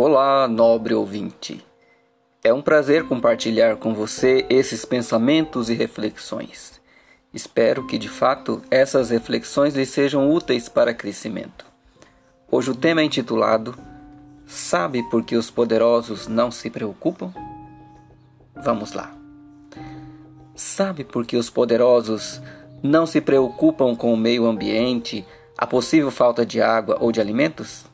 Olá, nobre ouvinte. É um prazer compartilhar com você esses pensamentos e reflexões. Espero que de fato essas reflexões lhe sejam úteis para crescimento. Hoje o tema é intitulado Sabe por que os poderosos não se preocupam? Vamos lá. Sabe por que os poderosos não se preocupam com o meio ambiente, a possível falta de água ou de alimentos?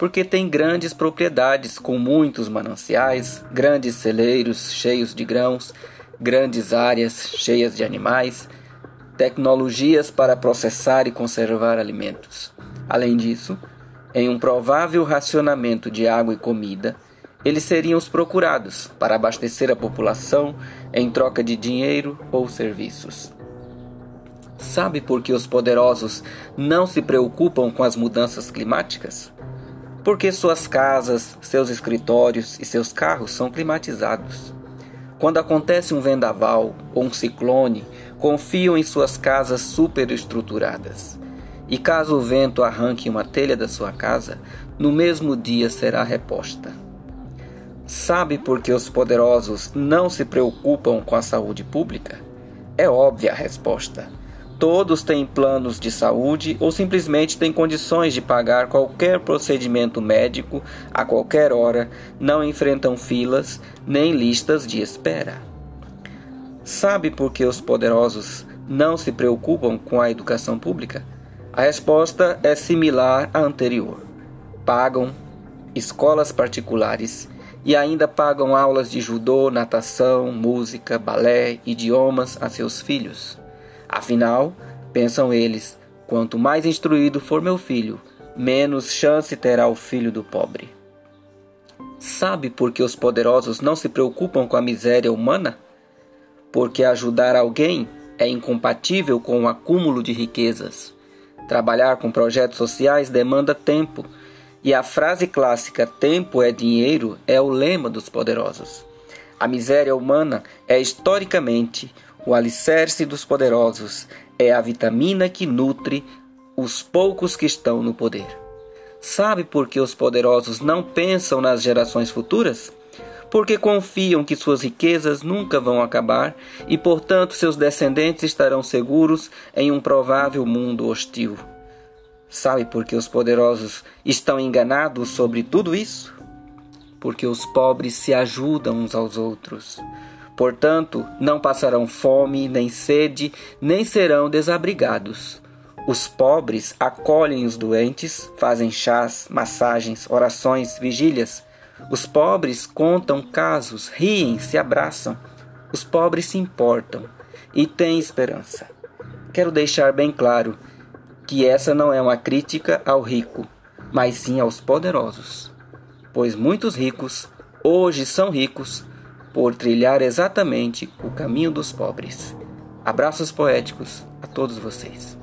Porque tem grandes propriedades com muitos mananciais, grandes celeiros cheios de grãos, grandes áreas cheias de animais, tecnologias para processar e conservar alimentos. Além disso, em um provável racionamento de água e comida, eles seriam os procurados para abastecer a população em troca de dinheiro ou serviços. Sabe por que os poderosos não se preocupam com as mudanças climáticas? Porque suas casas, seus escritórios e seus carros são climatizados. Quando acontece um vendaval ou um ciclone, confiam em suas casas superestruturadas. E caso o vento arranque uma telha da sua casa, no mesmo dia será reposta. Sabe por que os poderosos não se preocupam com a saúde pública? É óbvia a resposta Todos têm planos de saúde ou simplesmente têm condições de pagar qualquer procedimento médico a qualquer hora, não enfrentam filas nem listas de espera. Sabe por que os poderosos não se preocupam com a educação pública? A resposta é similar à anterior. Pagam escolas particulares e ainda pagam aulas de judô, natação, música, balé, idiomas a seus filhos. Afinal, pensam eles, quanto mais instruído for meu filho, menos chance terá o filho do pobre. Sabe por que os poderosos não se preocupam com a miséria humana? Porque ajudar alguém é incompatível com o acúmulo de riquezas. Trabalhar com projetos sociais demanda tempo, e a frase clássica tempo é dinheiro é o lema dos poderosos. A miséria humana é historicamente o alicerce dos poderosos é a vitamina que nutre os poucos que estão no poder. Sabe por que os poderosos não pensam nas gerações futuras? Porque confiam que suas riquezas nunca vão acabar e, portanto, seus descendentes estarão seguros em um provável mundo hostil. Sabe por que os poderosos estão enganados sobre tudo isso? Porque os pobres se ajudam uns aos outros. Portanto, não passarão fome, nem sede, nem serão desabrigados. Os pobres acolhem os doentes, fazem chás, massagens, orações, vigílias. Os pobres contam casos, riem, se abraçam. Os pobres se importam e têm esperança. Quero deixar bem claro que essa não é uma crítica ao rico, mas sim aos poderosos. Pois muitos ricos hoje são ricos por trilhar exatamente o caminho dos pobres. Abraços poéticos a todos vocês.